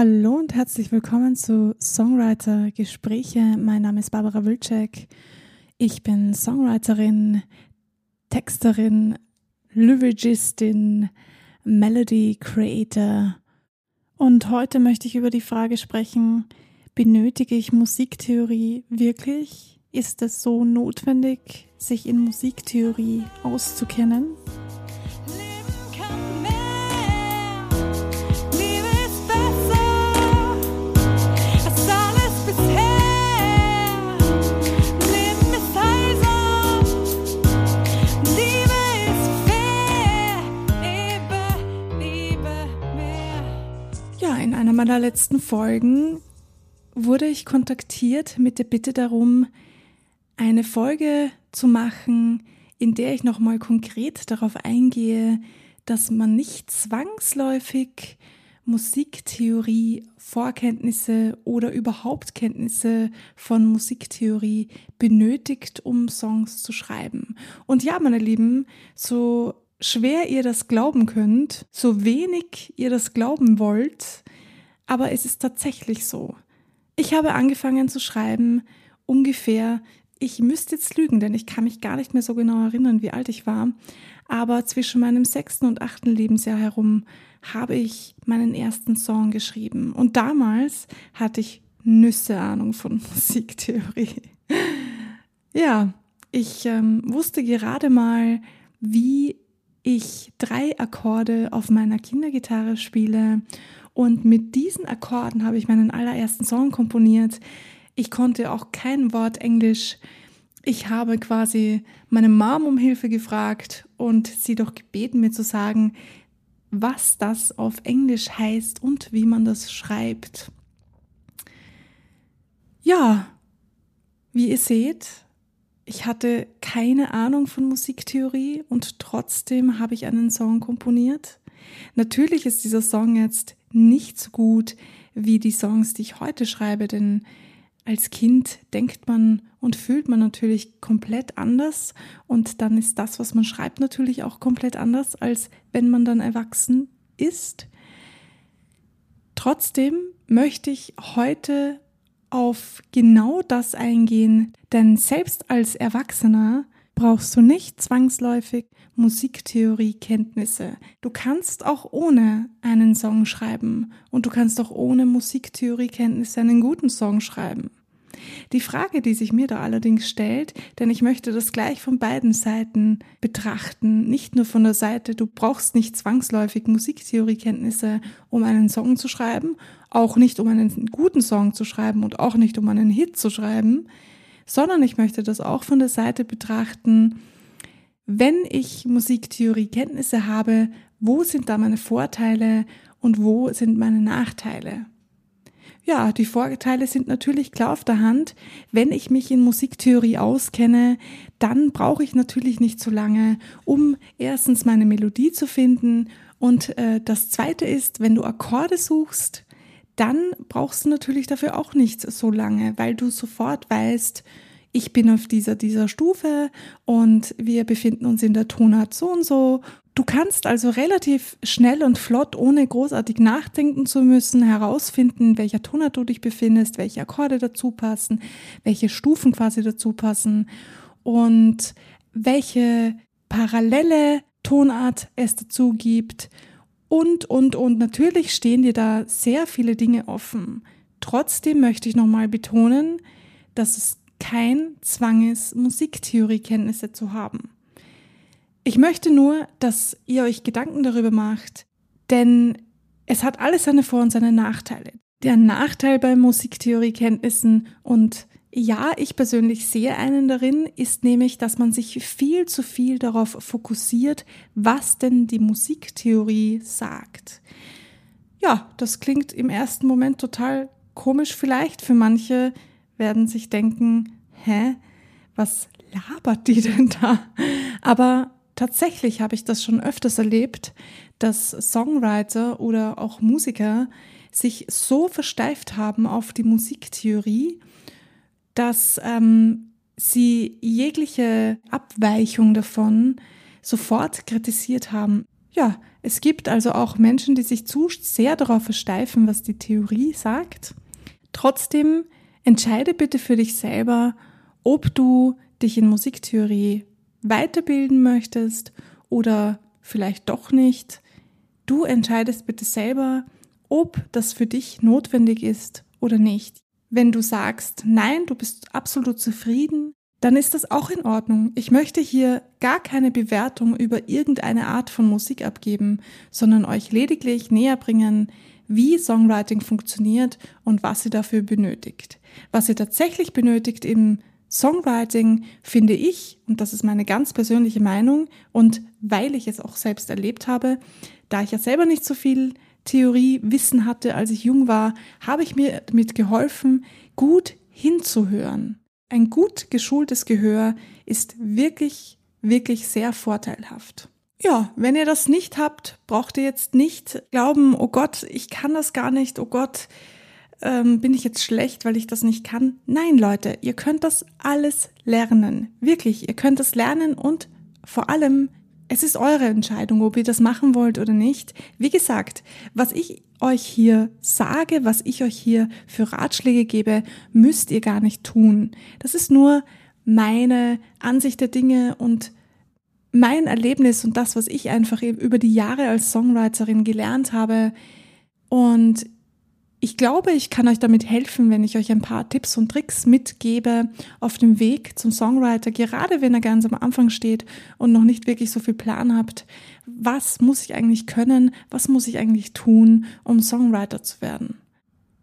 Hallo und herzlich willkommen zu Songwriter Gespräche. Mein Name ist Barbara Wilczek. Ich bin Songwriterin, Texterin, Lyricistin, Melody Creator. Und heute möchte ich über die Frage sprechen, benötige ich Musiktheorie wirklich? Ist es so notwendig, sich in Musiktheorie auszukennen? Meiner letzten Folgen wurde ich kontaktiert mit der Bitte darum, eine Folge zu machen, in der ich nochmal konkret darauf eingehe, dass man nicht zwangsläufig Musiktheorie, Vorkenntnisse oder überhaupt Kenntnisse von Musiktheorie benötigt, um Songs zu schreiben. Und ja, meine Lieben, so schwer ihr das glauben könnt, so wenig ihr das glauben wollt, aber es ist tatsächlich so. Ich habe angefangen zu schreiben ungefähr, ich müsste jetzt lügen, denn ich kann mich gar nicht mehr so genau erinnern, wie alt ich war, aber zwischen meinem sechsten und achten Lebensjahr herum habe ich meinen ersten Song geschrieben. Und damals hatte ich Nüsse Ahnung von Musiktheorie. ja, ich ähm, wusste gerade mal, wie ich drei Akkorde auf meiner Kindergitarre spiele und mit diesen Akkorden habe ich meinen allerersten Song komponiert. Ich konnte auch kein Wort Englisch. Ich habe quasi meine Mom um Hilfe gefragt und sie doch gebeten, mir zu sagen, was das auf Englisch heißt und wie man das schreibt. Ja, wie ihr seht, ich hatte keine Ahnung von Musiktheorie und trotzdem habe ich einen Song komponiert. Natürlich ist dieser Song jetzt nicht so gut wie die Songs, die ich heute schreibe, denn als Kind denkt man und fühlt man natürlich komplett anders und dann ist das, was man schreibt, natürlich auch komplett anders, als wenn man dann erwachsen ist. Trotzdem möchte ich heute auf genau das eingehen, denn selbst als Erwachsener brauchst du nicht zwangsläufig Musiktheorie-Kenntnisse. Du kannst auch ohne einen Song schreiben und du kannst auch ohne Musiktheorie-Kenntnisse einen guten Song schreiben. Die Frage, die sich mir da allerdings stellt, denn ich möchte das gleich von beiden Seiten betrachten, nicht nur von der Seite, du brauchst nicht zwangsläufig Musiktheoriekenntnisse, um einen Song zu schreiben, auch nicht um einen guten Song zu schreiben und auch nicht um einen Hit zu schreiben, sondern ich möchte das auch von der Seite betrachten, wenn ich Musiktheorie-Kenntnisse habe, wo sind da meine Vorteile und wo sind meine Nachteile? Ja, die Vorteile sind natürlich klar auf der Hand. Wenn ich mich in Musiktheorie auskenne, dann brauche ich natürlich nicht so lange, um erstens meine Melodie zu finden. Und äh, das Zweite ist, wenn du Akkorde suchst, dann brauchst du natürlich dafür auch nicht so lange, weil du sofort weißt, ich bin auf dieser, dieser Stufe und wir befinden uns in der Tonart so und so. Du kannst also relativ schnell und flott, ohne großartig nachdenken zu müssen, herausfinden, welcher Tonart du dich befindest, welche Akkorde dazu passen, welche Stufen quasi dazu passen und welche parallele Tonart es dazu gibt und, und, und natürlich stehen dir da sehr viele Dinge offen. Trotzdem möchte ich nochmal betonen, dass es kein Zwang ist, Musiktheoriekenntnisse zu haben. Ich möchte nur, dass ihr euch Gedanken darüber macht, denn es hat alles seine Vor- und seine Nachteile. Der Nachteil bei Musiktheoriekenntnissen und ja, ich persönlich sehe einen darin, ist nämlich, dass man sich viel zu viel darauf fokussiert, was denn die Musiktheorie sagt. Ja, das klingt im ersten Moment total komisch vielleicht. Für manche werden sich denken, hä, was labert die denn da? Aber tatsächlich habe ich das schon öfters erlebt, dass Songwriter oder auch Musiker sich so versteift haben auf die Musiktheorie, dass ähm, sie jegliche Abweichung davon sofort kritisiert haben. Ja, Es gibt also auch Menschen, die sich zu sehr darauf versteifen, was die Theorie sagt. Trotzdem entscheide bitte für dich selber, ob du dich in Musiktheorie weiterbilden möchtest oder vielleicht doch nicht. Du entscheidest bitte selber, ob das für dich notwendig ist oder nicht. Wenn du sagst, nein, du bist absolut zufrieden, dann ist das auch in Ordnung. Ich möchte hier gar keine Bewertung über irgendeine Art von Musik abgeben, sondern euch lediglich näher bringen, wie Songwriting funktioniert und was ihr dafür benötigt. Was ihr tatsächlich benötigt im Songwriting finde ich, und das ist meine ganz persönliche Meinung, und weil ich es auch selbst erlebt habe, da ich ja selber nicht so viel Theoriewissen hatte, als ich jung war, habe ich mir damit geholfen, gut hinzuhören. Ein gut geschultes Gehör ist wirklich, wirklich sehr vorteilhaft. Ja, wenn ihr das nicht habt, braucht ihr jetzt nicht glauben, oh Gott, ich kann das gar nicht, oh Gott, ähm, bin ich jetzt schlecht, weil ich das nicht kann. Nein, Leute, ihr könnt das alles lernen. Wirklich, ihr könnt das lernen und vor allem, es ist eure Entscheidung, ob ihr das machen wollt oder nicht. Wie gesagt, was ich euch hier sage, was ich euch hier für Ratschläge gebe, müsst ihr gar nicht tun. Das ist nur meine Ansicht der Dinge und mein Erlebnis und das, was ich einfach über die Jahre als Songwriterin gelernt habe. Und ich glaube, ich kann euch damit helfen, wenn ich euch ein paar Tipps und Tricks mitgebe auf dem Weg zum Songwriter, gerade wenn er ganz am Anfang steht und noch nicht wirklich so viel Plan habt. Was muss ich eigentlich können? Was muss ich eigentlich tun, um Songwriter zu werden?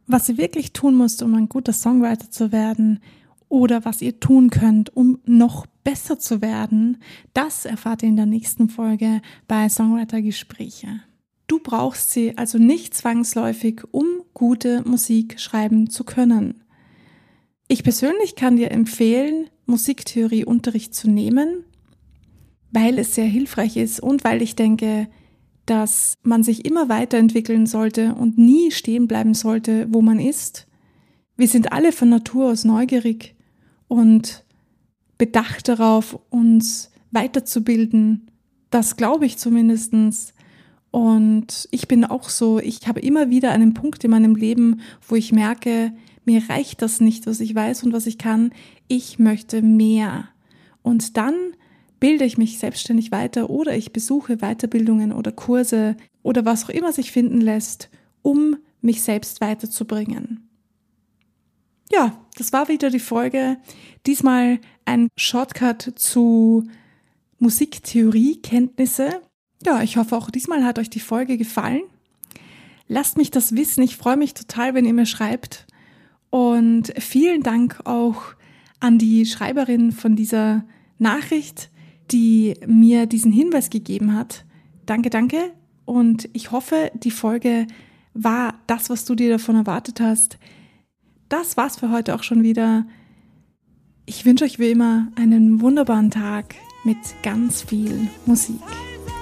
Was ihr wirklich tun müsst, um ein guter Songwriter zu werden oder was ihr tun könnt, um noch besser zu werden, das erfahrt ihr in der nächsten Folge bei Songwriter Gespräche. Du brauchst sie also nicht zwangsläufig, um gute Musik schreiben zu können. Ich persönlich kann dir empfehlen, Musiktheorieunterricht zu nehmen, weil es sehr hilfreich ist und weil ich denke, dass man sich immer weiterentwickeln sollte und nie stehen bleiben sollte, wo man ist. Wir sind alle von Natur aus neugierig und bedacht darauf, uns weiterzubilden. Das glaube ich zumindestens. Und ich bin auch so, ich habe immer wieder einen Punkt in meinem Leben, wo ich merke, mir reicht das nicht, was ich weiß und was ich kann. Ich möchte mehr. Und dann bilde ich mich selbstständig weiter oder ich besuche Weiterbildungen oder Kurse oder was auch immer sich finden lässt, um mich selbst weiterzubringen. Ja, das war wieder die Folge. Diesmal ein Shortcut zu Musiktheoriekenntnisse. Ja, ich hoffe auch diesmal hat euch die Folge gefallen. Lasst mich das wissen. Ich freue mich total, wenn ihr mir schreibt. Und vielen Dank auch an die Schreiberin von dieser Nachricht, die mir diesen Hinweis gegeben hat. Danke, danke. Und ich hoffe, die Folge war das, was du dir davon erwartet hast. Das war's für heute auch schon wieder. Ich wünsche euch wie immer einen wunderbaren Tag mit ganz viel Musik.